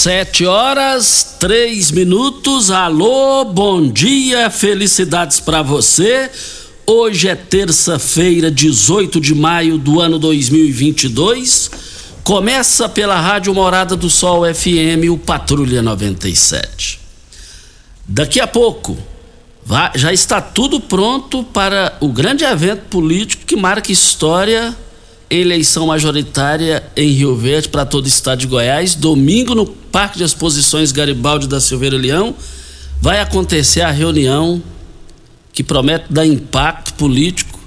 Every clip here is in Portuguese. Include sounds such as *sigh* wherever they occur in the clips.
Sete horas, três minutos. Alô, bom dia, felicidades para você. Hoje é terça-feira, 18 de maio do ano 2022. Começa pela Rádio Morada do Sol FM, o Patrulha 97. Daqui a pouco, já está tudo pronto para o grande evento político que marca história eleição majoritária em Rio Verde para todo o estado de Goiás. Domingo, no Parque de Exposições Garibaldi da Silveira Leão, vai acontecer a reunião que promete dar impacto político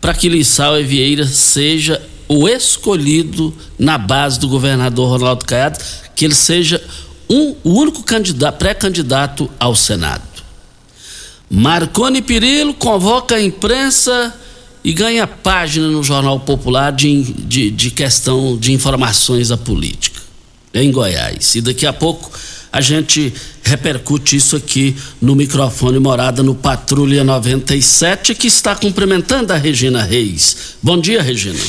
para que Lissau e Vieira seja o escolhido na base do governador Ronaldo Caiado, que ele seja um, o único candidato, pré-candidato ao Senado. Marconi Perillo convoca a imprensa e ganha página no Jornal Popular de, de, de questão de informações da política em Goiás. E daqui a pouco a gente repercute isso aqui no microfone morada no Patrulha 97, que está cumprimentando a Regina Reis. Bom dia, Regina.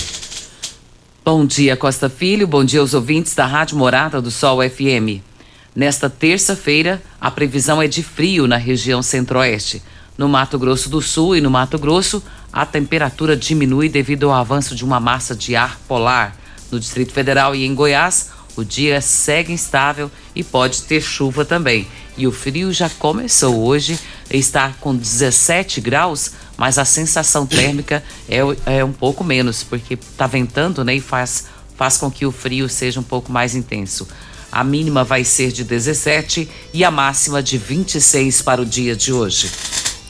Bom dia, Costa Filho. Bom dia aos ouvintes da Rádio Morada do Sol FM. Nesta terça-feira, a previsão é de frio na região centro-oeste. No Mato Grosso do Sul e no Mato Grosso, a temperatura diminui devido ao avanço de uma massa de ar polar. No Distrito Federal e em Goiás, o dia segue instável e pode ter chuva também. E o frio já começou hoje, está com 17 graus, mas a sensação térmica é, é um pouco menos, porque está ventando né, e faz, faz com que o frio seja um pouco mais intenso. A mínima vai ser de 17 e a máxima de 26 para o dia de hoje.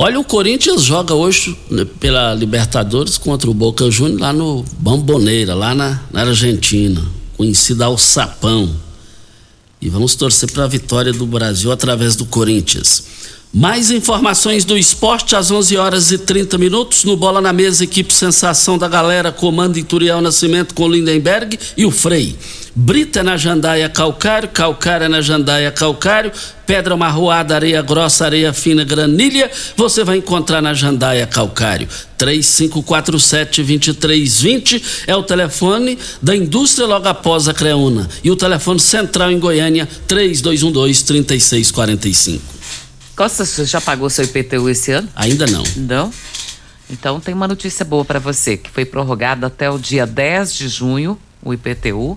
Olha, o Corinthians joga hoje né, pela Libertadores contra o Boca Juniors lá no Bamboneira, lá na, na Argentina, conhecida ao Sapão. E vamos torcer para a vitória do Brasil através do Corinthians. Mais informações do esporte às 11 horas e 30 minutos no Bola na Mesa, equipe Sensação da Galera, comando Ituriel Nascimento com Lindenberg e o Frei. Brita na Jandaia Calcário, é na Jandaia Calcário, Pedra Marroada, Areia Grossa, Areia Fina, Granilha, você vai encontrar na Jandaia Calcário. 3547-2320 é o telefone da indústria logo após a Creuna. E o telefone central em Goiânia, 3212-3645. Costa, você já pagou seu IPTU esse ano? Ainda não. Não? Então tem uma notícia boa para você, que foi prorrogado até o dia 10 de junho, o IPTU,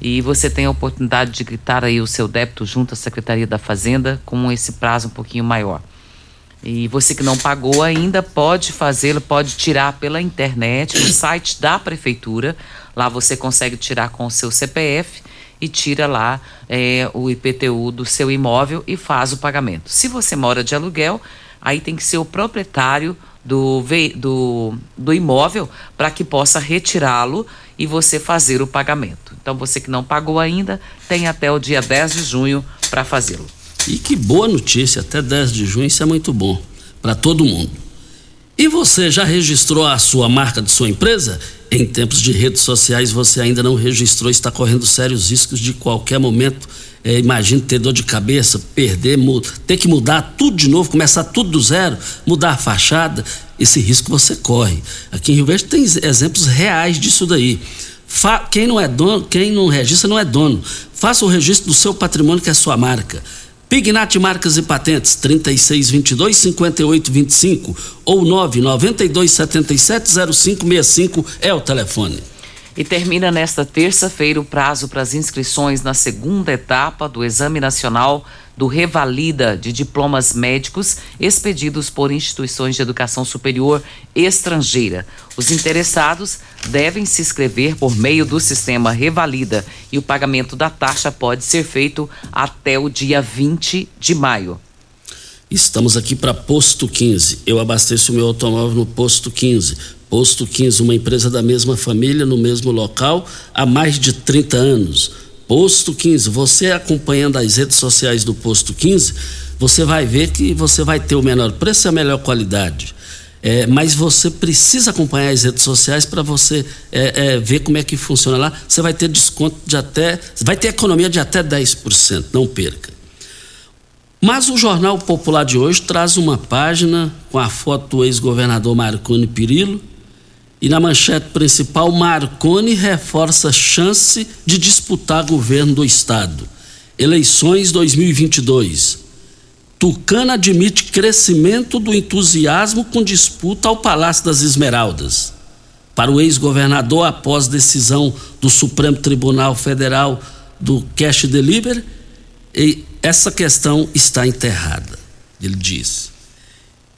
E você tem a oportunidade de quitar aí o seu débito junto à Secretaria da Fazenda com esse prazo um pouquinho maior. E você que não pagou ainda pode fazê-lo, pode tirar pela internet, no *coughs* site da prefeitura. Lá você consegue tirar com o seu CPF e tira lá é, o IPTU do seu imóvel e faz o pagamento. Se você mora de aluguel, aí tem que ser o proprietário do, do, do imóvel para que possa retirá-lo e você fazer o pagamento. Então você que não pagou ainda, tem até o dia 10 de junho para fazê-lo. E que boa notícia, até 10 de junho, isso é muito bom para todo mundo. E você já registrou a sua marca de sua empresa? Em tempos de redes sociais você ainda não registrou, está correndo sérios riscos de qualquer momento. É, ter dor de cabeça, perder, ter que mudar tudo de novo, começar tudo do zero, mudar a fachada. Esse risco você corre. Aqui em Rio Verde tem exemplos reais disso daí. Fa quem não é dono, quem não registra não é dono. Faça o registro do seu patrimônio que é sua marca. Pignat Marcas e Patentes 3622 5825 ou 992 77 0565 é o telefone. E termina nesta terça-feira o prazo para as inscrições na segunda etapa do Exame Nacional do Revalida de Diplomas Médicos expedidos por instituições de educação superior estrangeira. Os interessados devem se inscrever por meio do sistema Revalida e o pagamento da taxa pode ser feito até o dia 20 de maio. Estamos aqui para Posto 15. Eu abasteço meu automóvel no Posto 15 Posto 15, uma empresa da mesma família, no mesmo local, há mais de 30 anos. Posto 15, você acompanhando as redes sociais do Posto 15, você vai ver que você vai ter o menor preço e a melhor qualidade. É, mas você precisa acompanhar as redes sociais para você é, é, ver como é que funciona lá. Você vai ter desconto de até. Vai ter economia de até 10%, não perca. Mas o Jornal Popular de hoje traz uma página com a foto do ex-governador Marconi Pirillo e na manchete principal, Marconi reforça chance de disputar governo do estado. Eleições 2022. Tucano admite crescimento do entusiasmo com disputa ao Palácio das Esmeraldas. Para o ex-governador, após decisão do Supremo Tribunal Federal do Cash Delivery, essa questão está enterrada, ele diz.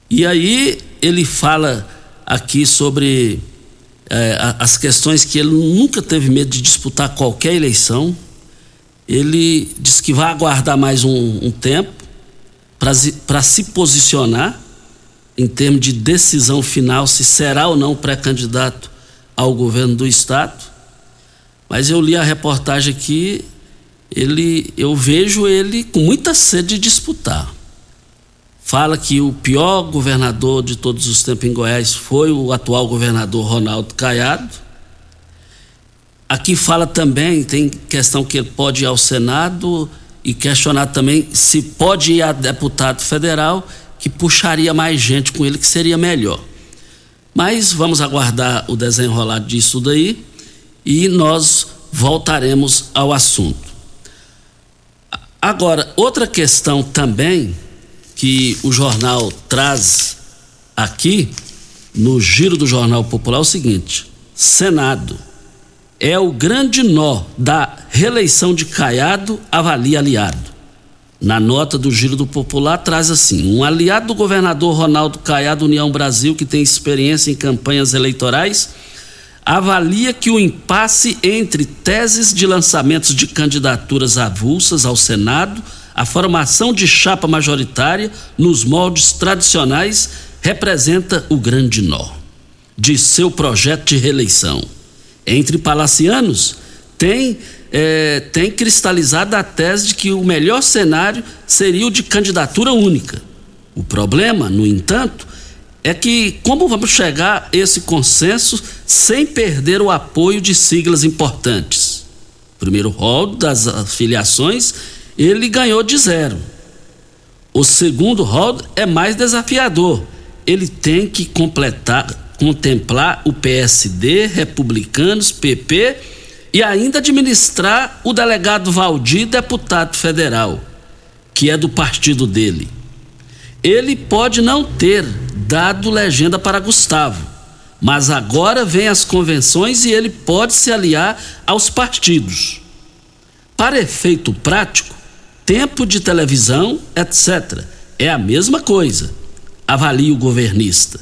E aí ele fala aqui sobre é, as questões que ele nunca teve medo de disputar qualquer eleição. Ele diz que vai aguardar mais um, um tempo para se posicionar em termos de decisão final se será ou não pré-candidato ao governo do estado. Mas eu li a reportagem aqui, ele, eu vejo ele com muita sede de disputar fala que o pior governador de todos os tempos em Goiás foi o atual governador Ronaldo Caiado. Aqui fala também, tem questão que ele pode ir ao Senado e questionar também se pode ir a deputado federal, que puxaria mais gente com ele, que seria melhor. Mas vamos aguardar o desenrolar disso daí e nós voltaremos ao assunto. Agora, outra questão também que o jornal traz aqui no giro do Jornal Popular é o seguinte: Senado é o grande nó da reeleição de Caiado, avalia aliado. Na nota do Giro do Popular traz assim: um aliado do governador Ronaldo Caiado, União Brasil, que tem experiência em campanhas eleitorais, avalia que o impasse entre teses de lançamentos de candidaturas avulsas ao Senado a formação de chapa majoritária nos moldes tradicionais representa o grande nó de seu projeto de reeleição. Entre palacianos, tem, é, tem cristalizado a tese de que o melhor cenário seria o de candidatura única. O problema, no entanto, é que como vamos chegar a esse consenso sem perder o apoio de siglas importantes? Primeiro rol das afiliações ele ganhou de zero. O segundo rol é mais desafiador. Ele tem que completar, contemplar o PSD, republicanos, PP e ainda administrar o delegado Valdir, deputado federal, que é do partido dele. Ele pode não ter dado legenda para Gustavo, mas agora vem as convenções e ele pode se aliar aos partidos. Para efeito prático, tempo de televisão, etc. É a mesma coisa, avalia o governista.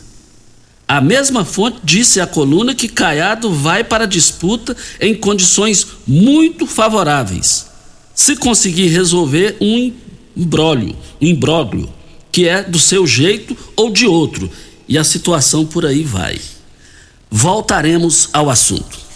A mesma fonte disse à coluna que Caiado vai para a disputa em condições muito favoráveis, se conseguir resolver um imbróglio, um imbróglio, que é do seu jeito ou de outro, e a situação por aí vai. Voltaremos ao assunto.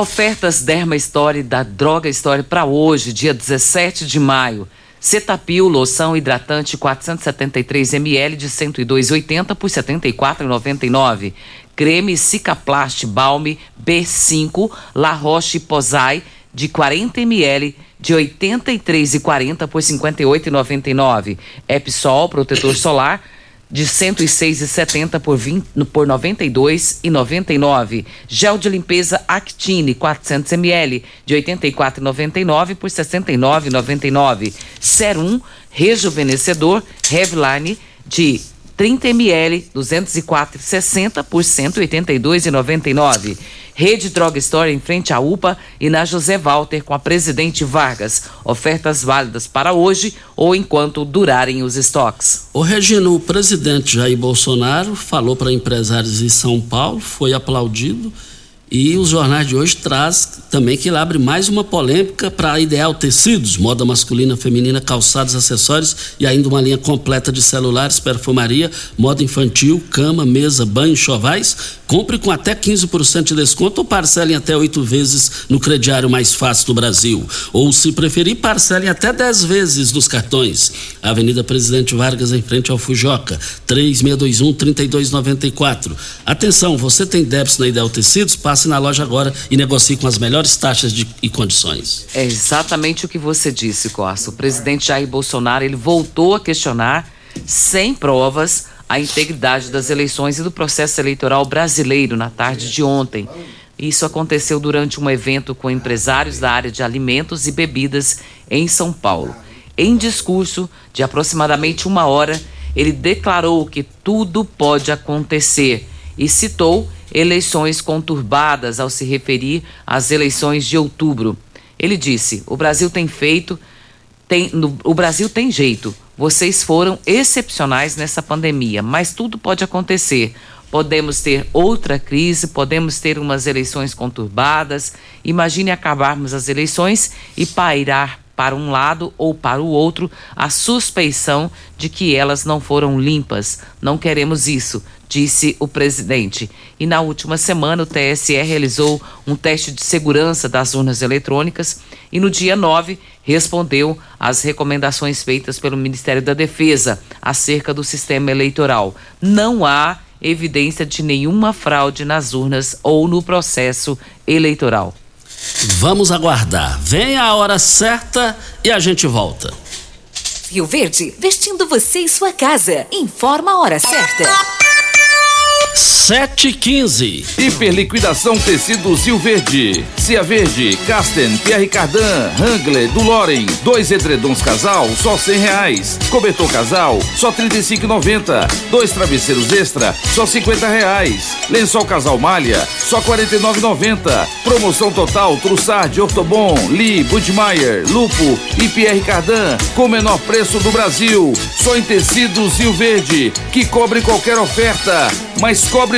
Ofertas Derma Story da Droga Story para hoje, dia 17 de maio. Cetapil, loção hidratante 473 ml de 102,80 por 74,99. Creme Cicaplast Balme B5 La Roche Posay de 40 ml de 83,40 por 58,99. Epsol protetor solar de 106,70 por, 20, por 92,99. Gel de limpeza Actine 400 ml de 84,99 por 69,99. Serum rejuvenescedor Revline de 30 ml 204,60 por 182,99. Rede Droga Store em frente à UPA e na José Walter com a Presidente Vargas. Ofertas válidas para hoje ou enquanto durarem os estoques. O Regino, o presidente Jair Bolsonaro falou para empresários em São Paulo, foi aplaudido e os jornais de hoje traz também que ele abre mais uma polêmica para a Ideal Tecidos, moda masculina, feminina, calçados, acessórios e ainda uma linha completa de celulares, perfumaria, moda infantil, cama, mesa, banho, chovais. Compre com até 15% de desconto ou parcelem até oito vezes no crediário mais fácil do Brasil. Ou, se preferir, parcelem até 10 vezes nos cartões. Avenida Presidente Vargas, em frente ao Fujoca, 3621-3294. Atenção, você tem débito na Ideal Tecidos? Passe na loja agora e negocie com as melhores taxas de, e condições. É exatamente o que você disse, Costa. O presidente Jair Bolsonaro ele voltou a questionar, sem provas, a integridade das eleições e do processo eleitoral brasileiro na tarde de ontem. Isso aconteceu durante um evento com empresários da área de alimentos e bebidas em São Paulo. Em discurso de aproximadamente uma hora, ele declarou que tudo pode acontecer e citou eleições conturbadas ao se referir às eleições de outubro. Ele disse: "O Brasil tem feito, tem, no, o Brasil tem jeito. Vocês foram excepcionais nessa pandemia, mas tudo pode acontecer. Podemos ter outra crise, podemos ter umas eleições conturbadas. Imagine acabarmos as eleições e pairar para um lado ou para o outro a suspeição de que elas não foram limpas. Não queremos isso, disse o presidente. E na última semana, o TSE realizou um teste de segurança das urnas eletrônicas e no dia 9 respondeu às recomendações feitas pelo Ministério da Defesa acerca do sistema eleitoral. Não há evidência de nenhuma fraude nas urnas ou no processo eleitoral. Vamos aguardar. Vem a hora certa e a gente volta. Rio Verde, vestindo você e sua casa. Informa a hora certa. 715. Hiperliquidação tecidos Rio Verde. Cia Verde, Casten, Pierre Cardan, Hangler, Duloren. Dois edredons casal, só cem reais. Cobertor casal, só trinta e cinco Dois travesseiros extra, só cinquenta reais. Lençol casal malha, só quarenta e nove Promoção total, Trussard, Ortobon, Lee, Budmeier, Lupo e Pierre Cardan, com menor preço do Brasil. Só em tecidos Rio Verde, que cobre qualquer oferta, mas cobre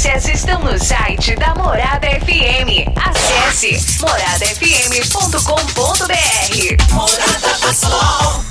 Notícias estão no site da Morada FM. Acesse moradafm.com.br. Morada Sol.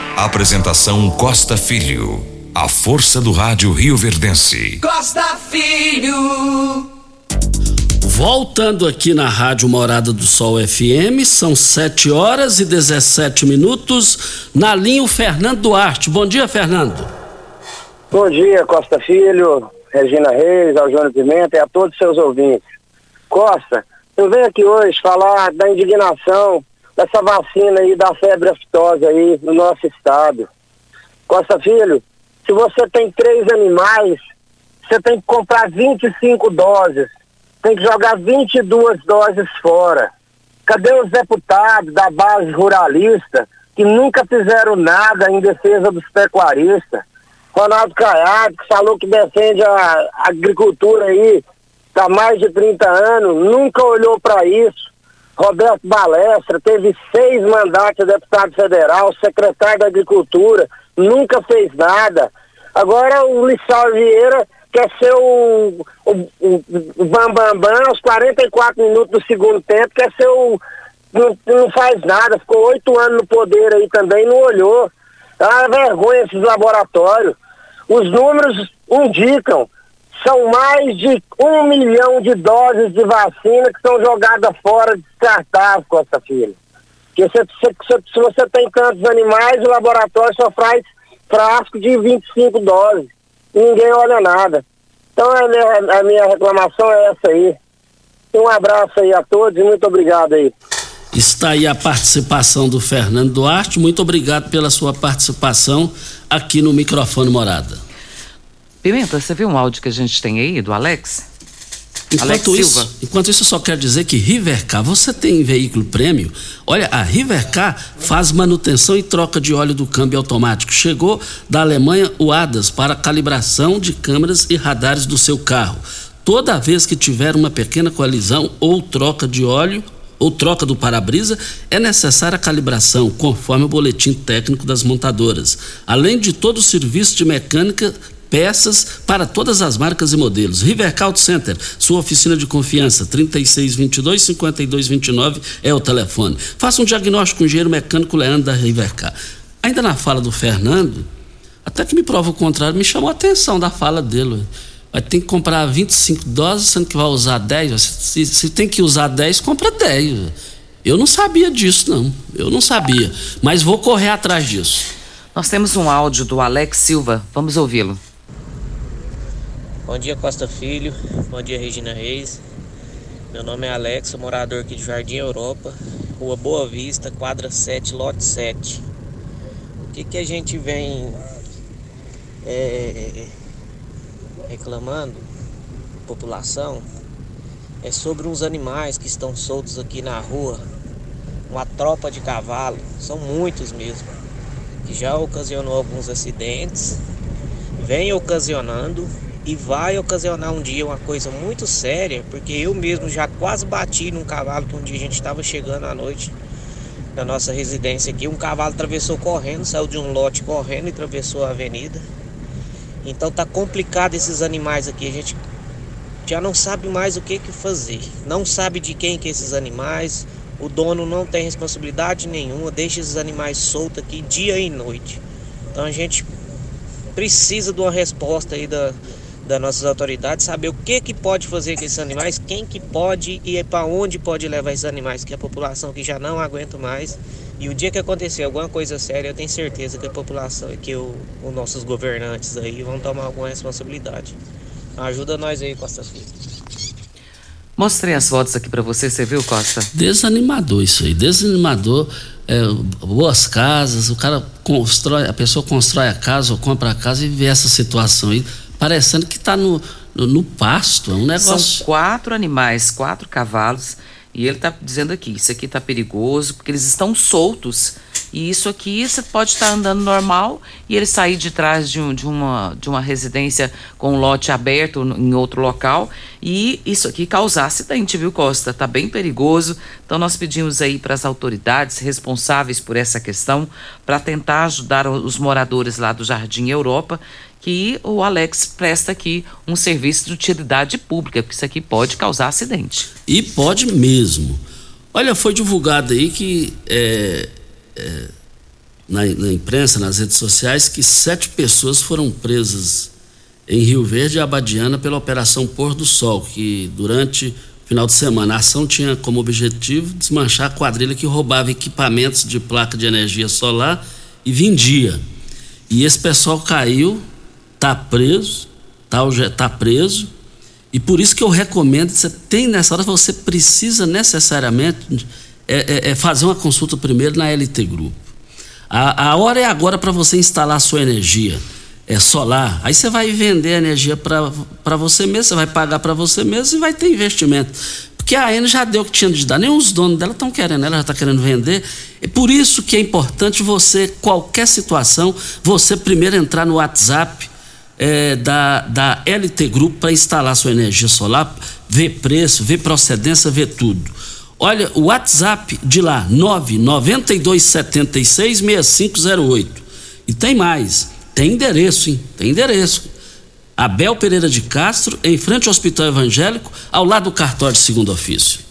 Apresentação Costa Filho. A força do rádio Rio Verdense. Costa Filho. Voltando aqui na Rádio Morada do Sol FM, são 7 horas e 17 minutos. Na linha, o Fernando Duarte. Bom dia, Fernando. Bom dia, Costa Filho, Regina Reis, Aljônio Pimenta e a todos os seus ouvintes. Costa, eu venho aqui hoje falar da indignação dessa vacina aí da febre aftosa aí no nosso estado. Costa Filho, se você tem três animais, você tem que comprar 25 doses, tem que jogar 22 doses fora. Cadê os deputados da base ruralista que nunca fizeram nada em defesa dos pecuaristas? Ronaldo Caiado, que falou que defende a agricultura aí há mais de 30 anos, nunca olhou para isso. Roberto Balestra teve seis mandatos de deputado federal, secretário da Agricultura, nunca fez nada. Agora o Lissau Vieira quer ser o, o, o, o Bam Bam aos 44 minutos do segundo tempo, quer ser o. Não, não faz nada, ficou oito anos no poder aí também, não olhou. É uma vergonha esses laboratórios. Os números indicam, são mais de um milhão de doses de vacina que são jogadas fora descartáveis, Costa Filho. Porque se, se, se, você tem tantos animais, o laboratório só faz frasco de 25 doses. Ninguém olha nada. Então a minha, a minha reclamação é essa aí. Um abraço aí a todos e muito obrigado aí. Está aí a participação do Fernando Duarte. Muito obrigado pela sua participação aqui no microfone Morada. Pimenta, você viu um áudio que a gente tem aí do Alex? Alex Enquanto Silva. isso, enquanto isso, eu só quero dizer que Rivercar, você tem veículo prêmio? Olha, a Rivercar faz manutenção e troca de óleo do câmbio automático. Chegou da Alemanha o ADAS para calibração de câmeras e radares do seu carro. Toda vez que tiver uma pequena colisão ou troca de óleo ou troca do para-brisa, é necessária a calibração, conforme o boletim técnico das montadoras. Além de todo o serviço de mecânica peças para todas as marcas e modelos. Rivercar Auto Center, sua oficina de confiança, 3622-5229 é o telefone. Faça um diagnóstico com o engenheiro mecânico Leandro da Rivercar. Ainda na fala do Fernando, até que me prova o contrário, me chamou a atenção da fala dele. Vai ter que comprar 25 doses, sendo que vai usar 10. Se, se tem que usar 10, compra 10. ué. Eu não sabia disso, não. Eu não sabia. Mas vou correr atrás disso. Nós temos um áudio do Alex Silva. Vamos ouvi-lo. Bom dia, Costa Filho. Bom dia, Regina Reis. Meu nome é Alex, morador aqui de Jardim Europa, Rua Boa Vista, quadra 7, lote 7. O que, que a gente vem é, reclamando, população, é sobre uns animais que estão soltos aqui na rua. Uma tropa de cavalo, são muitos mesmo, que já ocasionou alguns acidentes, vem ocasionando e vai ocasionar um dia uma coisa muito séria, porque eu mesmo já quase bati num cavalo que um dia a gente estava chegando à noite na nossa residência aqui. Um cavalo atravessou correndo, saiu de um lote correndo e atravessou a avenida. Então tá complicado esses animais aqui, a gente já não sabe mais o que que fazer. Não sabe de quem que é esses animais, o dono não tem responsabilidade nenhuma, deixa esses animais soltos aqui dia e noite. Então a gente precisa de uma resposta aí da, das nossas autoridades saber o que que pode fazer com esses animais, quem que pode e para onde pode levar esses animais, que a população que já não aguenta mais. E o dia que acontecer alguma coisa séria, eu tenho certeza que a população e que o, os nossos governantes aí vão tomar alguma responsabilidade. Ajuda nós aí, Costa Filho. Mostrei as fotos aqui para você, você viu, Costa? Desanimador isso aí, desanimador. É, boas casas, o cara constrói, a pessoa constrói a casa ou compra a casa e vê essa situação aí, parecendo que está no, no, no, pasto, é um negócio. São quatro animais, quatro cavalos, e ele está dizendo aqui, isso aqui está perigoso, porque eles estão soltos e isso aqui você pode estar andando normal e ele sair de trás de, um, de, uma, de uma residência com um lote aberto em outro local e isso aqui causar acidente, viu, Costa? Tá bem perigoso. Então nós pedimos aí para as autoridades responsáveis por essa questão para tentar ajudar os moradores lá do Jardim Europa que o Alex presta aqui um serviço de utilidade pública, porque isso aqui pode causar acidente. E pode mesmo. Olha, foi divulgado aí que é, é, na, na, imprensa, nas redes sociais, que sete pessoas foram presas em Rio Verde e Abadiana pela Operação Pôr do Sol, que durante o final de semana a ação tinha como objetivo desmanchar a quadrilha que roubava equipamentos de placa de energia solar e vendia. E esse pessoal caiu, tá preso, tá, tá preso, e por isso que eu recomendo, você tem nessa hora, você precisa necessariamente é, é, é fazer uma consulta primeiro na LT Grupo. A, a hora é agora para você instalar a sua energia. É solar. Aí você vai vender a energia para você mesmo, você vai pagar para você mesmo e vai ter investimento. Porque a AN já deu o que tinha de dar, nem os donos dela estão querendo, ela já está querendo vender. É por isso que é importante você, qualquer situação, você primeiro entrar no WhatsApp é, da, da LT Grupo para instalar sua energia solar, ver preço, ver procedência, ver tudo. Olha, o WhatsApp de lá, 992766508. E tem mais, tem endereço, hein? Tem endereço. Abel Pereira de Castro, em frente ao Hospital Evangélico, ao lado do cartório de segundo ofício.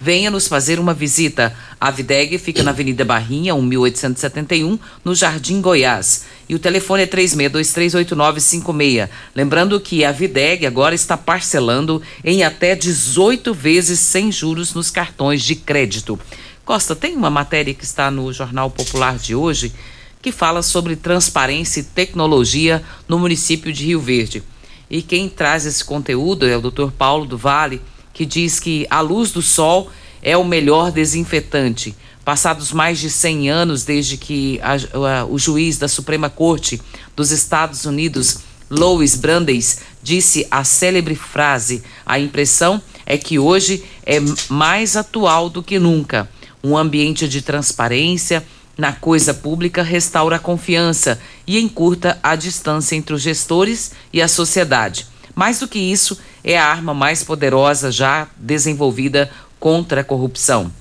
Venha nos fazer uma visita. A Videg fica na Avenida Barrinha, 1871, no Jardim Goiás. E o telefone é 36238956. Lembrando que a Videg agora está parcelando em até 18 vezes sem juros nos cartões de crédito. Costa, tem uma matéria que está no Jornal Popular de hoje que fala sobre transparência e tecnologia no município de Rio Verde. E quem traz esse conteúdo é o Dr. Paulo do Vale, que diz que a luz do sol é o melhor desinfetante. Passados mais de 100 anos desde que a, a, o juiz da Suprema Corte dos Estados Unidos, Louis Brandeis, disse a célebre frase: A impressão é que hoje é mais atual do que nunca. Um ambiente de transparência, na coisa pública restaura a confiança e encurta a distância entre os gestores e a sociedade. Mais do que isso, é a arma mais poderosa já desenvolvida contra a corrupção.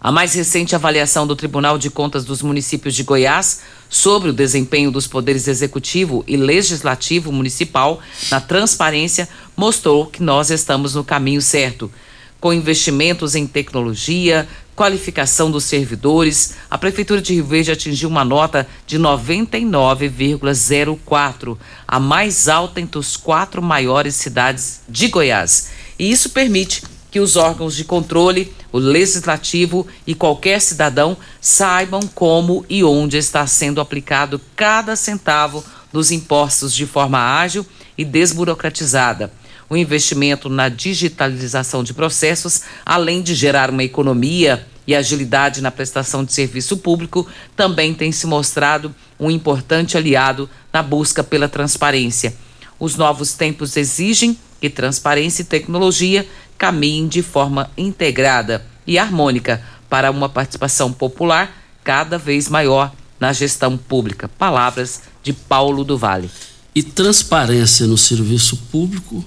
A mais recente avaliação do Tribunal de Contas dos Municípios de Goiás sobre o desempenho dos poderes executivo e legislativo municipal na transparência mostrou que nós estamos no caminho certo. Com investimentos em tecnologia, qualificação dos servidores, a Prefeitura de Rio Verde atingiu uma nota de 99,04, a mais alta entre os quatro maiores cidades de Goiás. E isso permite que os órgãos de controle, o legislativo e qualquer cidadão saibam como e onde está sendo aplicado cada centavo dos impostos de forma ágil e desburocratizada o investimento na digitalização de processos, além de gerar uma economia e agilidade na prestação de serviço público, também tem se mostrado um importante aliado na busca pela transparência. Os novos tempos exigem que transparência e tecnologia caminhem de forma integrada e harmônica para uma participação popular cada vez maior na gestão pública. Palavras de Paulo do Vale. E transparência no serviço público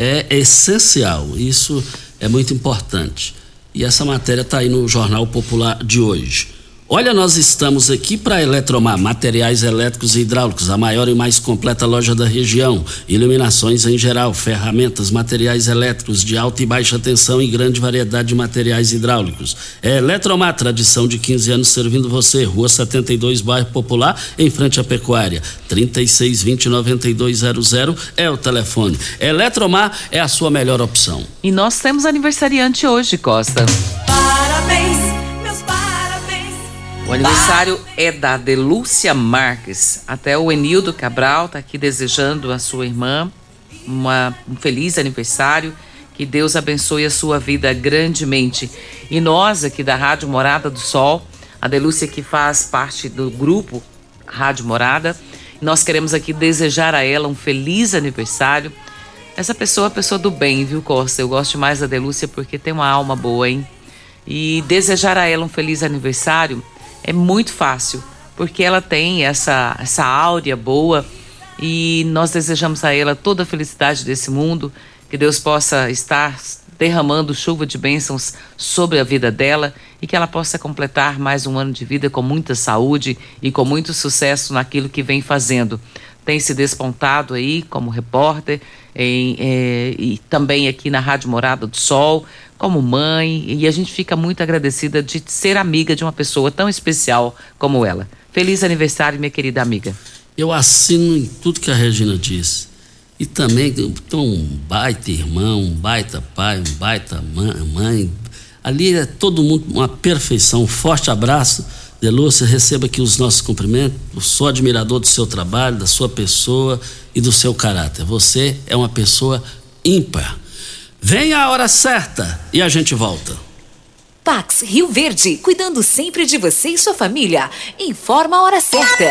é essencial. Isso é muito importante. E essa matéria está aí no Jornal Popular de hoje. Olha, nós estamos aqui para Eletromar, materiais elétricos e hidráulicos, a maior e mais completa loja da região. Iluminações em geral, ferramentas, materiais elétricos de alta e baixa tensão e grande variedade de materiais hidráulicos. É Eletromar, tradição de 15 anos servindo você. Rua 72, bairro Popular, em frente à Pecuária. 3620-9200 é o telefone. Eletromar é a sua melhor opção. E nós temos aniversariante hoje, Costa. Parabéns, meus parabéns. O aniversário é da Delúcia Marques. Até o Enildo Cabral está aqui desejando a sua irmã uma, um feliz aniversário. Que Deus abençoe a sua vida grandemente. E nós aqui da Rádio Morada do Sol, a Delúcia que faz parte do grupo Rádio Morada, nós queremos aqui desejar a ela um feliz aniversário. Essa pessoa é pessoa do bem, viu, Costa? Eu gosto mais da Delúcia porque tem uma alma boa, hein? E desejar a ela um feliz aniversário é muito fácil, porque ela tem essa, essa áurea boa e nós desejamos a ela toda a felicidade desse mundo, que Deus possa estar derramando chuva de bênçãos sobre a vida dela e que ela possa completar mais um ano de vida com muita saúde e com muito sucesso naquilo que vem fazendo. Tem se despontado aí como repórter em, eh, e também aqui na Rádio Morada do Sol, como mãe, e a gente fica muito agradecida de ser amiga de uma pessoa tão especial como ela. Feliz aniversário, minha querida amiga. Eu assino em tudo que a Regina disse. E também tem um baita irmão, um baita pai, um baita mãe. Ali é todo mundo uma perfeição. Um forte abraço. Delúcia, receba aqui os nossos cumprimentos. Eu sou admirador do seu trabalho, da sua pessoa e do seu caráter. Você é uma pessoa ímpar. Venha a hora certa e a gente volta. Pax Rio Verde, cuidando sempre de você e sua família. Informa a hora certa.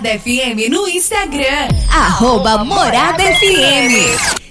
Morada FM no Instagram. Arroba Morada FM.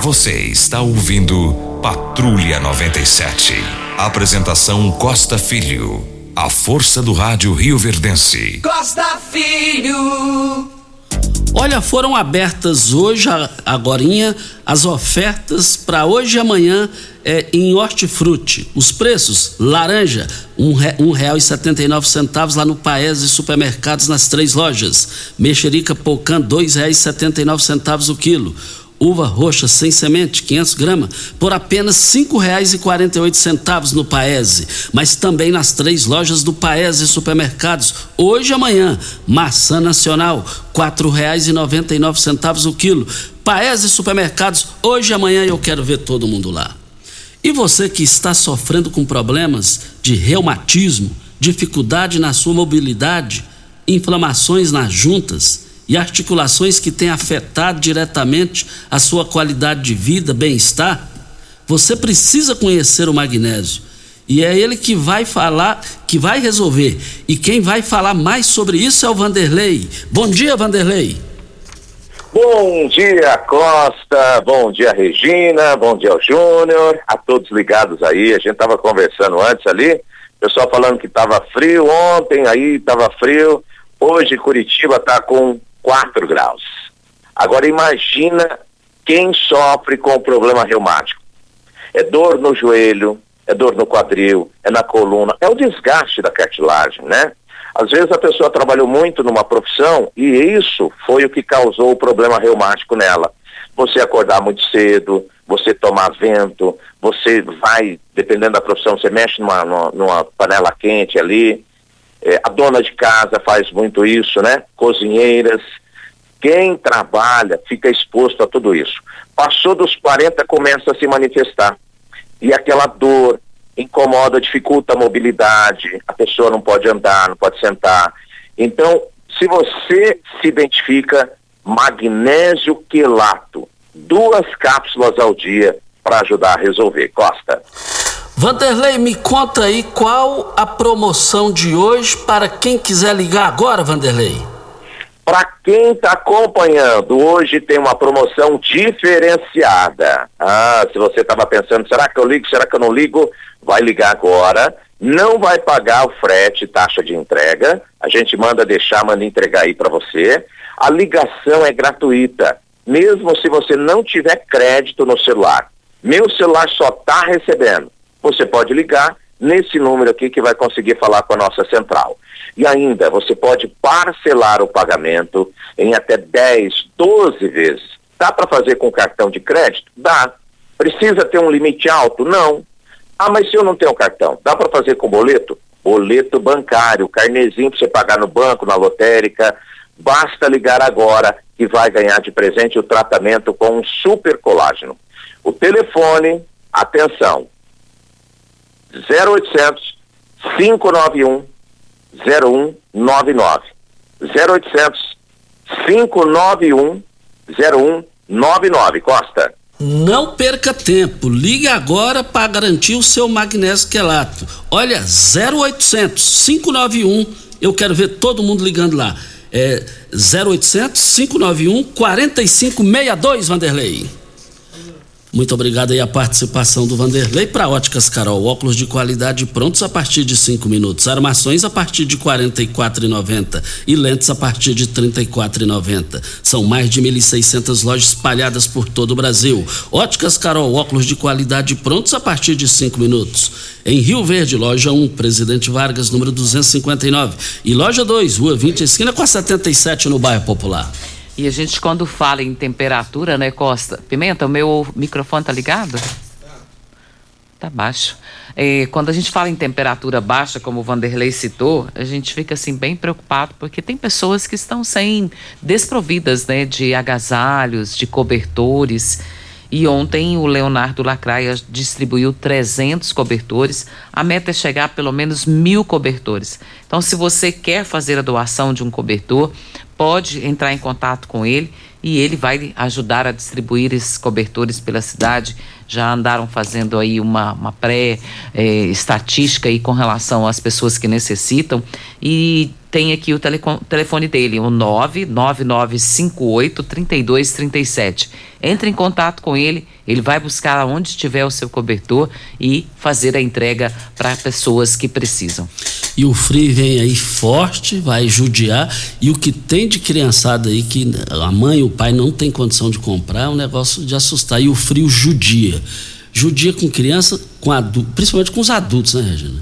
Você está ouvindo Patrulha 97. Apresentação Costa Filho. A força do rádio Rio Verdense. Costa Filho. Olha, foram abertas hoje, agorinha, as ofertas para hoje e amanhã é, em hortifruti. Os preços, laranja, um, re, um real e setenta e nove centavos lá no Paese Supermercados nas três lojas. Mexerica Pocan, dois reais e setenta e nove centavos o quilo uva roxa sem semente, 500 gramas, por apenas oito centavos no Paese, mas também nas três lojas do Paese Supermercados, hoje e amanhã, maçã nacional, nove centavos o quilo, Paese Supermercados, hoje e amanhã eu quero ver todo mundo lá. E você que está sofrendo com problemas de reumatismo, dificuldade na sua mobilidade, inflamações nas juntas, e articulações que têm afetado diretamente a sua qualidade de vida, bem-estar, você precisa conhecer o magnésio. E é ele que vai falar, que vai resolver. E quem vai falar mais sobre isso é o Vanderlei. Bom dia, Vanderlei. Bom dia, Costa. Bom dia, Regina. Bom dia, Júnior. A todos ligados aí. A gente estava conversando antes ali. Pessoal falando que estava frio ontem, aí estava frio. Hoje Curitiba está com 4 graus. Agora imagina quem sofre com o problema reumático. É dor no joelho, é dor no quadril, é na coluna, é o desgaste da cartilagem, né? Às vezes a pessoa trabalhou muito numa profissão e isso foi o que causou o problema reumático nela. Você acordar muito cedo, você tomar vento, você vai, dependendo da profissão, você mexe numa, numa, numa panela quente ali, é, a dona de casa faz muito isso, né? Cozinheiras. Quem trabalha fica exposto a tudo isso. Passou dos 40, começa a se manifestar. E aquela dor incomoda, dificulta a mobilidade, a pessoa não pode andar, não pode sentar. Então, se você se identifica, magnésio quelato, duas cápsulas ao dia para ajudar a resolver. Costa. Vanderlei, me conta aí qual a promoção de hoje para quem quiser ligar agora, Vanderlei. Para quem está acompanhando, hoje tem uma promoção diferenciada. Ah, se você estava pensando, será que eu ligo, será que eu não ligo? Vai ligar agora. Não vai pagar o frete, taxa de entrega. A gente manda deixar, manda entregar aí para você. A ligação é gratuita, mesmo se você não tiver crédito no celular. Meu celular só está recebendo você pode ligar nesse número aqui que vai conseguir falar com a nossa central. E ainda, você pode parcelar o pagamento em até 10, 12 vezes. Dá para fazer com cartão de crédito? Dá. Precisa ter um limite alto? Não. Ah, mas se eu não tenho cartão, dá para fazer com boleto? Boleto bancário, carnezinho para você pagar no banco, na lotérica. Basta ligar agora e vai ganhar de presente o tratamento com um super colágeno. O telefone, atenção, 0800 591 0199. 0800 591 0199. Costa. Não perca tempo, ligue agora para garantir o seu magnésio quelato. Olha, 0800 591, eu quero ver todo mundo ligando lá. É 0800 591 4562, Vanderlei. Muito obrigado aí a participação do Vanderlei para Óticas Carol. Óculos de qualidade prontos a partir de cinco minutos. Armações a partir de quarenta e quatro e lentes a partir de trinta e quatro São mais de 1.600 lojas espalhadas por todo o Brasil. Óticas Carol, óculos de qualidade prontos a partir de cinco minutos. Em Rio Verde, loja 1, Presidente Vargas, número 259. E loja 2, Rua 20, esquina com a 77 no bairro Popular. E a gente, quando fala em temperatura, né, Costa? Pimenta, o meu microfone tá ligado? Tá baixo. É, quando a gente fala em temperatura baixa, como o Vanderlei citou, a gente fica assim bem preocupado, porque tem pessoas que estão sem desprovidas né, de agasalhos, de cobertores. E ontem o Leonardo Lacraia distribuiu 300 cobertores. A meta é chegar a pelo menos mil cobertores. Então, se você quer fazer a doação de um cobertor, pode entrar em contato com ele e ele vai ajudar a distribuir esses cobertores pela cidade. Já andaram fazendo aí uma, uma pré-estatística aí com relação às pessoas que necessitam e tem aqui o telefone dele, o 99958 3237. Entre em contato com ele, ele vai buscar onde estiver o seu cobertor e fazer a entrega para pessoas que precisam. E o frio vem aí forte, vai judiar, e o que tem de criançada aí que a mãe e o pai não tem condição de comprar é um negócio de assustar. E o frio judia. Judia com criança, com adulto, principalmente com os adultos, né, Regina?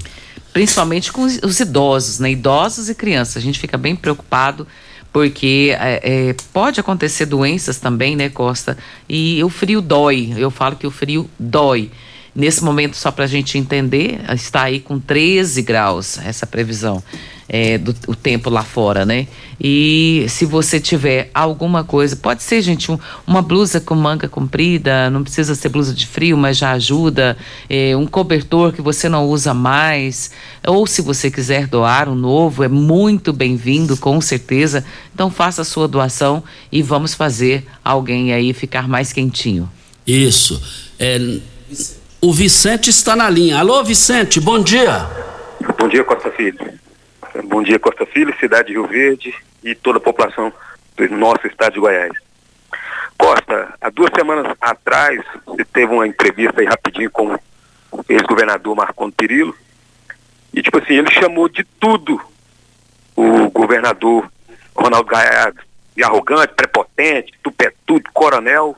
principalmente com os idosos, né? Idosos e crianças. A gente fica bem preocupado porque é, é, pode acontecer doenças também, né, Costa? E o frio dói. Eu falo que o frio dói. Nesse momento, só para a gente entender, está aí com 13 graus essa previsão é, do o tempo lá fora, né? E se você tiver alguma coisa, pode ser, gente, um, uma blusa com manga comprida, não precisa ser blusa de frio, mas já ajuda, é, um cobertor que você não usa mais, ou se você quiser doar um novo, é muito bem-vindo, com certeza. Então faça a sua doação e vamos fazer alguém aí ficar mais quentinho. Isso. É, o Vicente está na linha. Alô, Vicente, bom dia. Bom dia, Costa Filho. Bom dia, Costa Filho, cidade de Rio Verde e toda a população do nosso estado de Goiás. Costa, há duas semanas atrás, você teve uma entrevista aí rapidinho com o ex-governador Marcondes Perillo. E, tipo assim, ele chamou de tudo o governador Ronaldo Gaiado, de arrogante, prepotente, tupetudo, coronel.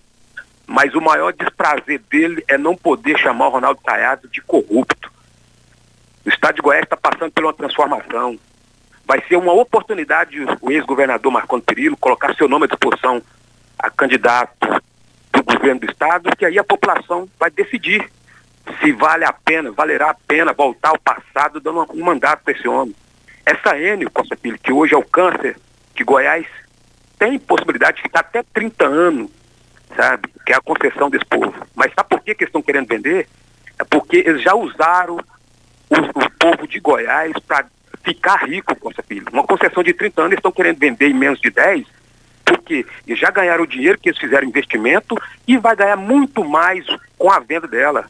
Mas o maior desprazer dele é não poder chamar o Ronaldo Caiado de corrupto. O estado de Goiás está passando por uma transformação. Vai ser uma oportunidade o ex-governador Marconi Perillo colocar seu nome à disposição a candidato do governo do estado, que aí a população vai decidir se vale a pena, valerá a pena voltar ao passado dando um mandato para esse homem. Essa Enio Costa Filho, que hoje é o câncer que Goiás tem possibilidade de ficar até 30 anos sabe? Que é a concessão desse povo. Mas sabe por que, que eles estão querendo vender? É porque eles já usaram o, o povo de Goiás para ficar rico, Costa Filho. Uma concessão de 30 anos, eles estão querendo vender em menos de 10, porque já ganharam o dinheiro que eles fizeram investimento e vai ganhar muito mais com a venda dela.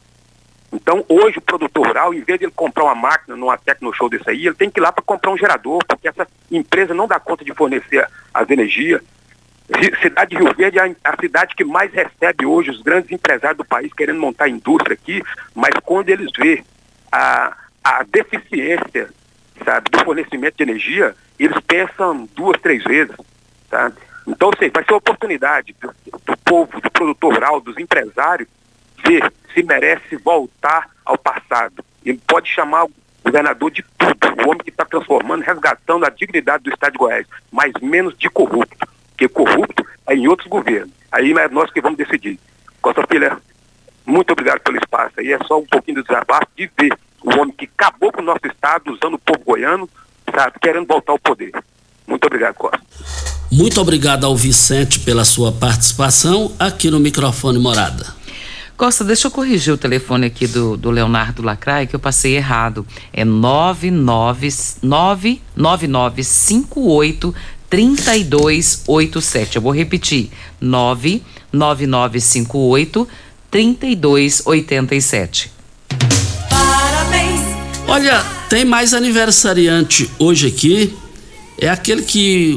Então, hoje, o produtor rural, em vez de ele comprar uma máquina numa Tecnoshow desse aí, ele tem que ir lá para comprar um gerador, porque essa empresa não dá conta de fornecer as energias. Cidade de Rio Verde é a cidade que mais recebe hoje os grandes empresários do país querendo montar indústria aqui, mas quando eles vê a, a deficiência sabe, do fornecimento de energia, eles pensam duas, três vezes. Sabe? Então, sei, vai ser uma oportunidade do, do povo, do produtor rural, dos empresários, ver se merece voltar ao passado. Ele pode chamar o governador de tudo, o homem que está transformando, resgatando a dignidade do Estado de Goiás, mas menos de corrupto porque corrupto é em outros governos. Aí é nós que vamos decidir. Costa Filha, muito obrigado pelo espaço. Aí é só um pouquinho do desabafo de ver o homem que acabou com o nosso Estado, usando o povo goiano, sabe, querendo voltar ao poder. Muito obrigado, Costa. Muito obrigado ao Vicente pela sua participação aqui no microfone Morada. Costa, deixa eu corrigir o telefone aqui do, do Leonardo Lacraia, que eu passei errado. É 99958 3287. Eu vou repetir: 99958 3287. Olha, tem mais aniversariante hoje aqui. É aquele que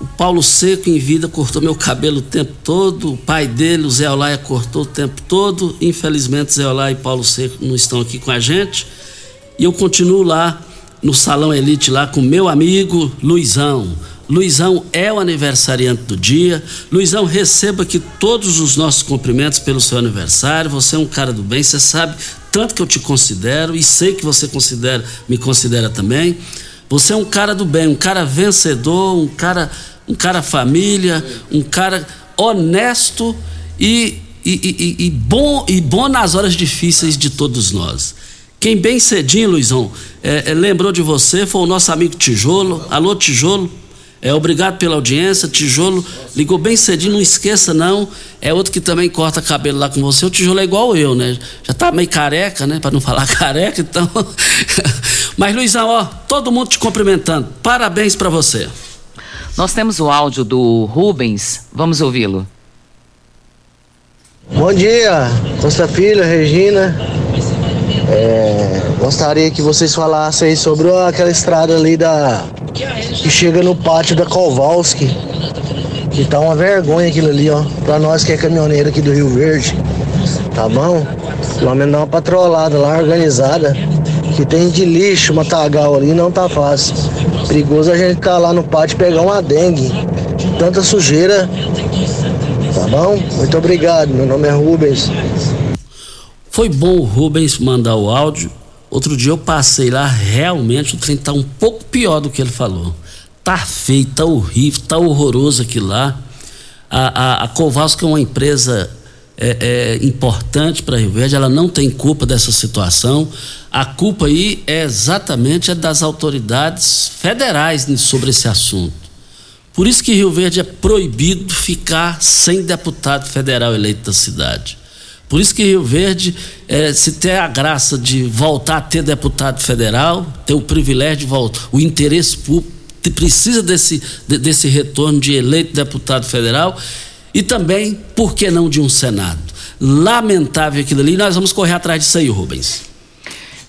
o Paulo Seco em vida cortou meu cabelo o tempo todo. O pai dele, o Zé Olaia, cortou o tempo todo. Infelizmente, Zé Olaia e Paulo Seco não estão aqui com a gente. E eu continuo lá no Salão Elite, lá com meu amigo Luizão. Luizão é o aniversariante do dia. Luizão, receba aqui todos os nossos cumprimentos pelo seu aniversário. Você é um cara do bem, você sabe tanto que eu te considero e sei que você considera, me considera também. Você é um cara do bem, um cara vencedor, um cara, um cara família, um cara honesto e, e, e, e bom, e bom nas horas difíceis de todos nós. Quem bem cedinho, Luizão, é, é, lembrou de você foi o nosso amigo Tijolo. Alô, Tijolo? É, obrigado pela audiência. Tijolo ligou bem cedinho, não esqueça não. É outro que também corta cabelo lá com você. O tijolo é igual eu, né? Já tá meio careca, né? Para não *laughs* falar careca, então. *laughs* Mas Luizão, ó, todo mundo te cumprimentando. Parabéns para você. Nós temos o áudio do Rubens, vamos ouvi-lo. Bom dia, Costa Filho, Regina. É, gostaria que vocês falassem aí sobre aquela estrada ali da. Que chega no pátio da Kowalski. Que tá uma vergonha aquilo ali, ó. Pra nós que é caminhoneiro aqui do Rio Verde. Tá bom? Pelo menos dá uma patrolada lá organizada. Que tem de lixo, matagal ali, não tá fácil. Perigoso a gente tá lá no pátio e pegar uma dengue. Tanta sujeira. Tá bom? Muito obrigado. Meu nome é Rubens. Foi bom o Rubens mandar o áudio. Outro dia eu passei lá, realmente o trem tá um pouco pior do que ele falou. Tá feio, tá horrível, tá horroroso aquilo lá. A, a, a Kowalski é uma empresa é, é, importante para Rio Verde, ela não tem culpa dessa situação. A culpa aí é exatamente a das autoridades federais sobre esse assunto. Por isso que Rio Verde é proibido ficar sem deputado federal eleito da cidade. Por isso que Rio Verde, é, se ter a graça de voltar a ter deputado federal, ter o privilégio de voltar, o interesse público, precisa desse, desse retorno de eleito deputado federal e também, por que não, de um Senado. Lamentável aquilo ali, nós vamos correr atrás disso aí, Rubens.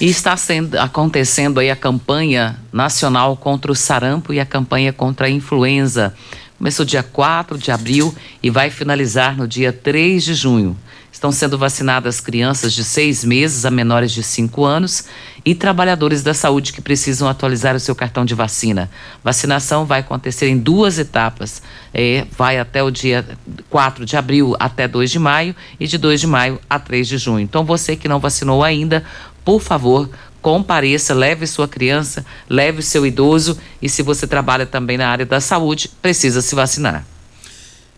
E está sendo, acontecendo aí a campanha nacional contra o sarampo e a campanha contra a influenza. Começou dia 4 de abril e vai finalizar no dia 3 de junho. Estão sendo vacinadas crianças de seis meses a menores de cinco anos e trabalhadores da saúde que precisam atualizar o seu cartão de vacina. Vacinação vai acontecer em duas etapas. É, vai até o dia 4 de abril até 2 de maio e de 2 de maio a 3 de junho. Então, você que não vacinou ainda, por favor, compareça, leve sua criança, leve o seu idoso e se você trabalha também na área da saúde, precisa se vacinar.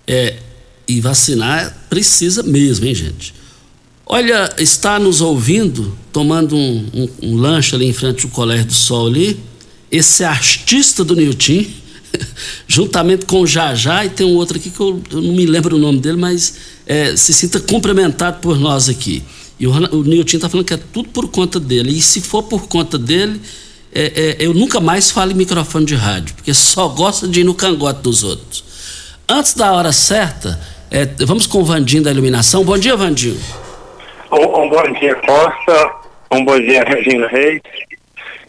É, e vacinar precisa mesmo, hein, gente? Olha, está nos ouvindo, tomando um, um, um lanche ali em frente ao Colégio do Sol ali, esse artista do Nilton, *laughs* juntamente com o Jajá, e tem um outro aqui que eu, eu não me lembro o nome dele, mas é, se sinta cumprimentado por nós aqui. E o, o Nilton está falando que é tudo por conta dele. E se for por conta dele, é, é, eu nunca mais falo em microfone de rádio, porque só gosta de ir no cangote dos outros. Antes da hora certa, é, vamos com o Vandinho da iluminação. Bom dia, Vandinho. Um, um, bom dia, Costa. Um bom dia, Regina Reis.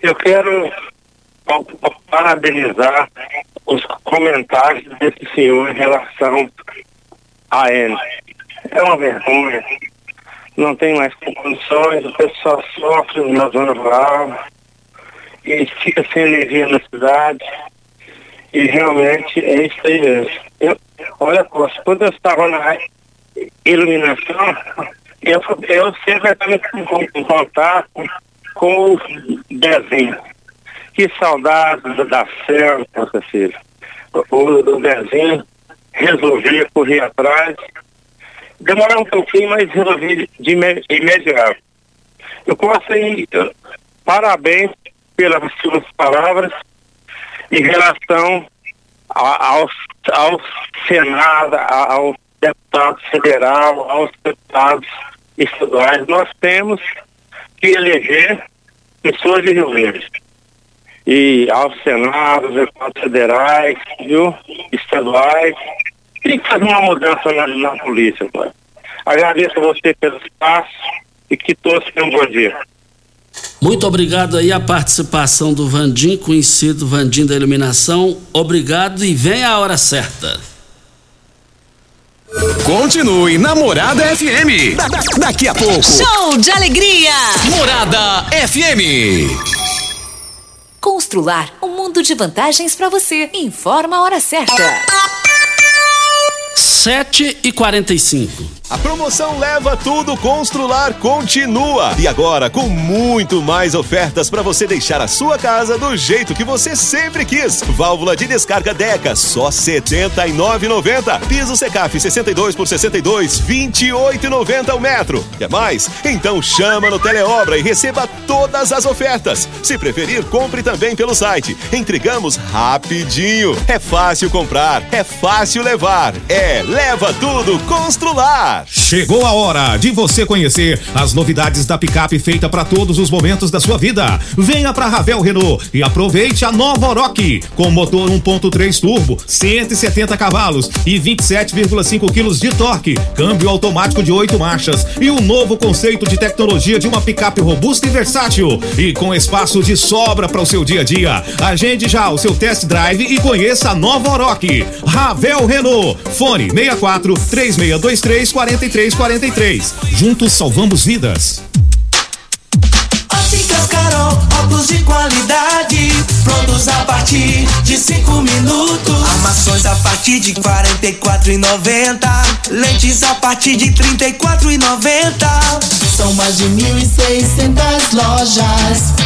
Eu quero parabenizar os comentários desse senhor em relação a ele. É uma vergonha. Não tem mais condições, o pessoal sofre na zona rural e fica sem energia na cidade. E realmente é isso aí mesmo. Eu, olha, Costa, quando eu estava na iluminação, eu, eu sempre estava em contato com o desenho. Que saudade da célula, Costa Filho. O, o desenho, resolvi correr atrás. Demorar um pouquinho, mas resolvi de imediato. Eu posso ir, parabéns pelas suas palavras em relação ao, ao Senado, ao deputado federal, aos deputados estaduais. Nós temos que eleger pessoas de Rio Verde. E ao Senado, deputados federais, viu? estaduais. Tem que fazer uma mudança na, na polícia, pai. Agradeço a você pelo espaço e que todos tenham um bom dia. Muito obrigado aí a participação do Vandim, conhecido Vandim da Iluminação. Obrigado e vem a hora certa. Continue na Morada FM. Da, da, daqui a pouco. Show de alegria. Morada FM. Constrular um mundo de vantagens para você. Informa a hora certa. 7 e 45 a promoção Leva Tudo Constrular continua. E agora com muito mais ofertas para você deixar a sua casa do jeito que você sempre quis. Válvula de descarga Deca, só R$ 79,90. Piso Secaf 62 por 62, R$ 28,90 o metro. Quer mais? Então chama no Teleobra e receba todas as ofertas. Se preferir, compre também pelo site. Entregamos rapidinho. É fácil comprar, é fácil levar. É Leva tudo Constrular. Chegou a hora de você conhecer as novidades da picape feita para todos os momentos da sua vida. Venha para Ravel Renault e aproveite a nova Oroch com motor 1.3 turbo, 170 cavalos e 27,5 quilos de torque, câmbio automático de oito marchas e um novo conceito de tecnologia de uma picape robusta e versátil e com espaço de sobra para o seu dia a dia. Agende já o seu test drive e conheça a nova Oroch. Ravel Renault. Fone 64 3623 4343. Juntos salvamos vidas. Óticas Carol, óculos de qualidade, prontos a partir de cinco minutos. Armações a partir de quarenta e quatro e noventa, lentes a partir de trinta e quatro e noventa. São mais de mil e seiscentas lojas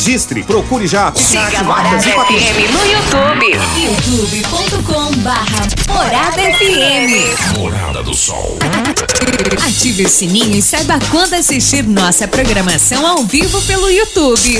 registre, procure já. Siga Morada e. FM no YouTube. youtube.com barra Morada FM. Morada do Sol. Ative o sininho e saiba quando assistir nossa programação ao vivo pelo YouTube.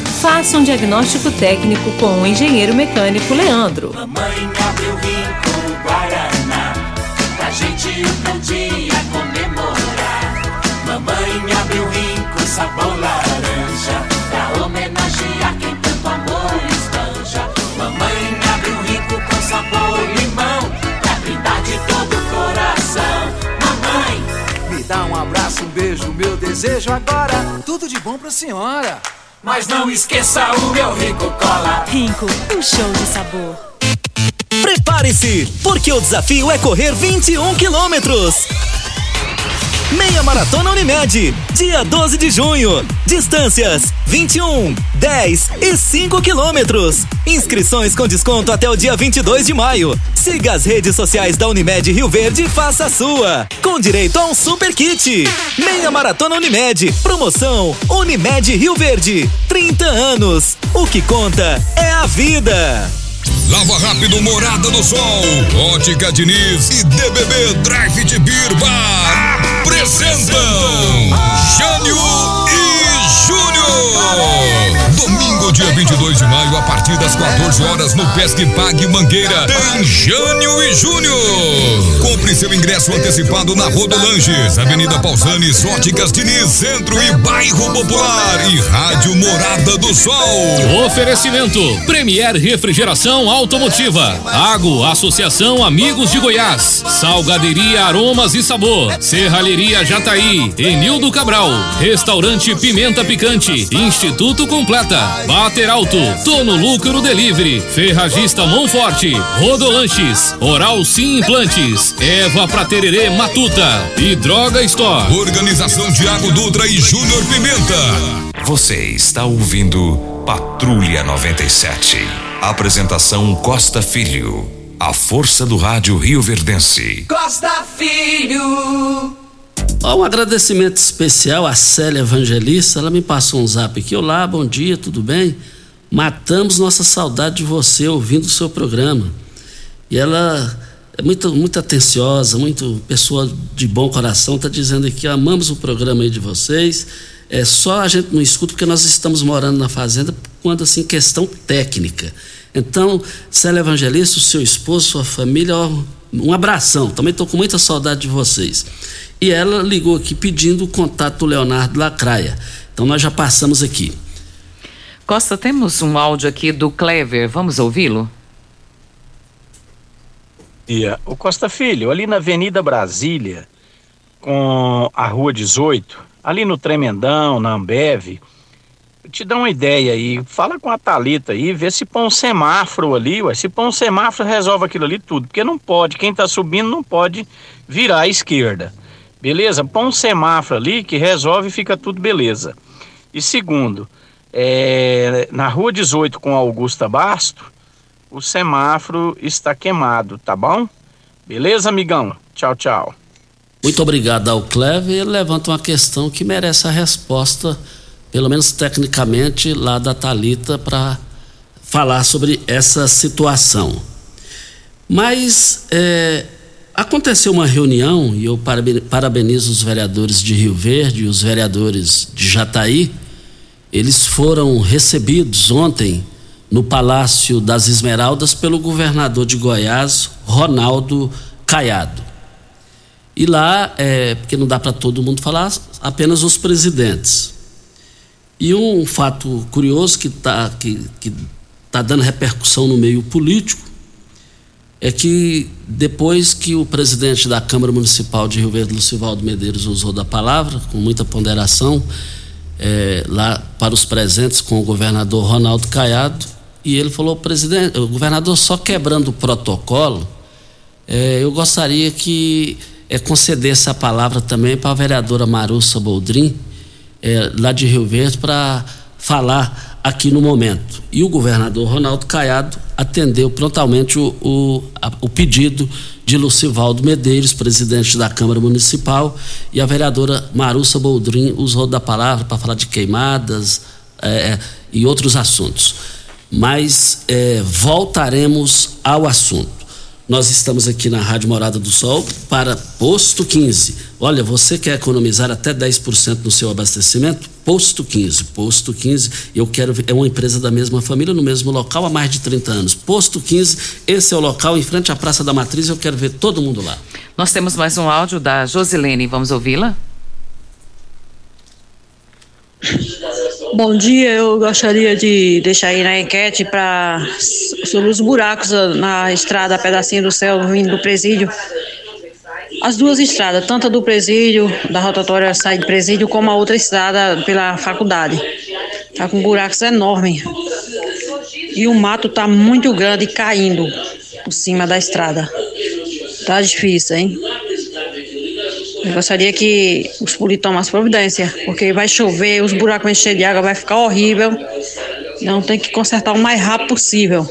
Faça um diagnóstico técnico com o engenheiro mecânico Leandro. Mamãe abriu rico Guaraná, pra gente um bom dia comemorar. Mamãe abriu rico sabor laranja, pra homenagear quem tanto amor espanja. Mamãe abriu rico com sabor limão, pra brindar de todo o coração. Mamãe, Me dá um abraço, um beijo, meu desejo agora. Tudo de bom pra senhora. Mas não esqueça o meu rico cola. Rinco, um show de sabor. Prepare-se, porque o desafio é correr 21 quilômetros. Meia Maratona Unimed, dia 12 de junho. Distâncias 21, 10 e 5 quilômetros. Inscrições com desconto até o dia 22 de maio. Siga as redes sociais da Unimed Rio Verde e faça a sua. Com direito a um super kit. Meia Maratona Unimed. Promoção Unimed Rio Verde. 30 anos. O que conta é a vida. Lava Rápido Morada do Sol, Ótica Diniz e DBB Drive de Beer Bar apresentam Jânio e Júnior. Dia 22 de maio, a partir das 14 horas, no Pesque Pague Mangueira, tem Jânio e Júnior. Compre seu ingresso antecipado na Rodolanges, Avenida Pausanes, Óticas Diniz, Centro e Bairro Popular e Rádio Morada do Sol. Oferecimento: Premier Refrigeração Automotiva, Água Associação Amigos de Goiás, Salgaderia Aromas e Sabor, Serralheria Jataí, Enildo Cabral, Restaurante Pimenta Picante, Instituto Completa, Bater Alto, Tono Lucro Delivery, Ferragista Monforte, Rodolanches, Oral Sim Implantes, Eva Pratererê Matuta e Droga Store. Organização Tiago Dutra e Júnior Pimenta. Você está ouvindo Patrulha 97. Apresentação Costa Filho. A força do rádio Rio Verdense. Costa Filho. Um agradecimento especial à Célia Evangelista. Ela me passou um zap aqui. Olá, bom dia, tudo bem? Matamos nossa saudade de você ouvindo o seu programa. E ela é muito, muito atenciosa, muito pessoa de bom coração. Está dizendo aqui: amamos o programa aí de vocês. É só a gente não escuta porque nós estamos morando na fazenda quando assim questão técnica. Então, Célia Evangelista, o seu esposo, sua família, ó, Um abração, também estou com muita saudade de vocês. E ela ligou aqui pedindo o contato do Leonardo Lacraia. Então nós já passamos aqui. Costa, temos um áudio aqui do Clever, vamos ouvi-lo? dia. O Costa Filho, ali na Avenida Brasília, com a Rua 18, ali no Tremendão, na Ambev, te dá uma ideia aí, fala com a Talita aí, vê se põe um semáforo ali, ué. se põe um semáforo resolve aquilo ali tudo, porque não pode, quem tá subindo não pode virar à esquerda. Beleza? Põe um semáforo ali que resolve e fica tudo beleza. E segundo, é, na Rua 18 com Augusta Basto, o semáforo está queimado, tá bom? Beleza, amigão? Tchau, tchau. Muito obrigado ao Clever. Ele levanta uma questão que merece a resposta, pelo menos tecnicamente, lá da Talita para falar sobre essa situação. Mas é, aconteceu uma reunião e eu parabenizo os vereadores de Rio Verde e os vereadores de Jataí. Eles foram recebidos ontem no Palácio das Esmeraldas pelo governador de Goiás, Ronaldo Caiado. E lá, é, porque não dá para todo mundo falar, apenas os presidentes. E um fato curioso que está que, que tá dando repercussão no meio político é que depois que o presidente da Câmara Municipal de Rio Verde, Lucivaldo Medeiros, usou da palavra, com muita ponderação, é, lá para os presentes com o governador Ronaldo Caiado, e ele falou, presidente, o governador só quebrando o protocolo, é, eu gostaria que é, concedesse a palavra também para a vereadora Marussa Boldrin, é, lá de Rio Verde, para falar aqui no momento. E o governador Ronaldo Caiado atendeu prontamente o, o, a, o pedido de Lucivaldo Medeiros, presidente da Câmara Municipal, e a vereadora Marussa Boldrin usou da palavra para falar de queimadas é, e outros assuntos mas é, voltaremos ao assunto. Nós estamos aqui na Rádio Morada do Sol para Posto 15. Olha, você quer economizar até 10% no seu abastecimento? Posto 15. Posto 15, eu quero é uma empresa da mesma família no mesmo local há mais de 30 anos. Posto 15, esse é o local em frente à Praça da Matriz, eu quero ver todo mundo lá. Nós temos mais um áudio da Josilene, vamos ouvi-la? Bom dia, eu gostaria de deixar aí na enquete para sobre os buracos na estrada Pedacinho do Céu vindo do presídio. As duas estradas, tanto a do presídio, da rotatória sai do presídio, como a outra estrada pela faculdade. Tá com buracos enormes. E o mato tá muito grande caindo por cima da estrada. Tá difícil, hein? Eu gostaria que os políticos tomassem providência, porque vai chover, os buracos vão encher de água, vai ficar horrível. Então tem que consertar o mais rápido possível.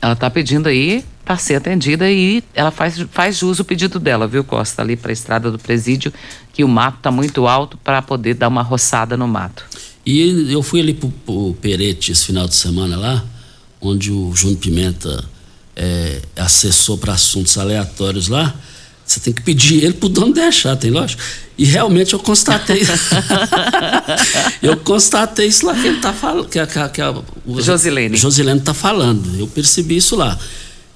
Ela está pedindo aí para ser atendida e ela faz, faz jus o pedido dela, viu, Costa? Ali para a estrada do presídio, que o mato está muito alto para poder dar uma roçada no mato. E eu fui ali para o Perete esse final de semana lá, onde o Júnior Pimenta é, assessor para assuntos aleatórios lá. Você tem que pedir ele pro dono deixar, tem lógico. E realmente eu constatei. *laughs* eu constatei isso lá que ele tá falando. Que, que, que a, o, Josilene. Josilene tá falando. Eu percebi isso lá.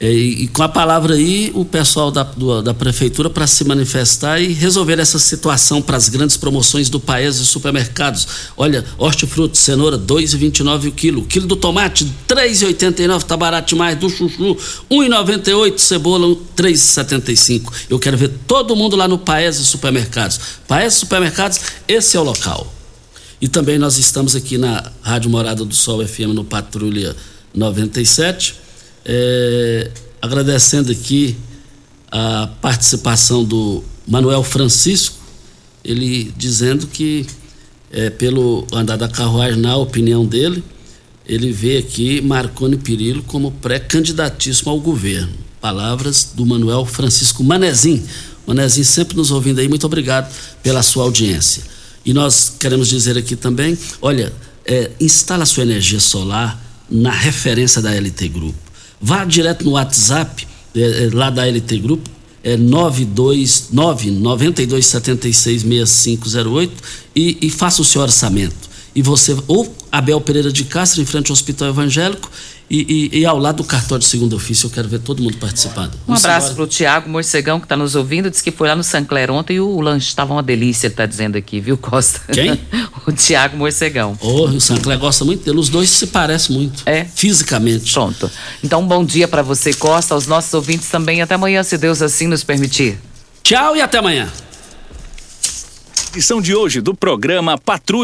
É, e, com a palavra aí, o pessoal da, do, da prefeitura para se manifestar e resolver essa situação para as grandes promoções do país e supermercados. Olha, hortifruti, cenoura, R$ 2,29 o quilo. O quilo do tomate, R$ 3,89, tá barato demais. Do chuchu, R$ 1,98, cebola, R$ 3,75. Eu quero ver todo mundo lá no Paes e Supermercados. Paes Supermercados, esse é o local. E também nós estamos aqui na Rádio Morada do Sol FM no Patrulha 97 é, agradecendo aqui a participação do Manuel Francisco, ele dizendo que, é, pelo andar da carruagem, na opinião dele, ele vê aqui Marconi Perillo como pré-candidatíssimo ao governo. Palavras do Manuel Francisco Manezinho. Manezinho sempre nos ouvindo aí, muito obrigado pela sua audiência. E nós queremos dizer aqui também, olha, é, instala sua energia solar na referência da LT Grupo. Vá direto no WhatsApp é, é, lá da LT Grupo, é 929 9276 6508 e, e faça o seu orçamento. E você, ou Abel Pereira de Castro, em frente ao Hospital Evangélico, e, e, e ao lado do cartório de segundo ofício. Eu quero ver todo mundo participando. Um abraço para o Tiago Morcegão, que está nos ouvindo. Diz que foi lá no Sancler ontem e o lanche estava uma delícia, ele está dizendo aqui, viu, Costa? Quem? *laughs* o Tiago Morcegão. Oh, o Sancler gosta muito dele. Os dois se parecem muito. É? Fisicamente. Pronto. Então, um bom dia para você, Costa, aos nossos ouvintes também. Até amanhã, se Deus assim nos permitir. Tchau e até amanhã. Edição de hoje do programa Patrulha.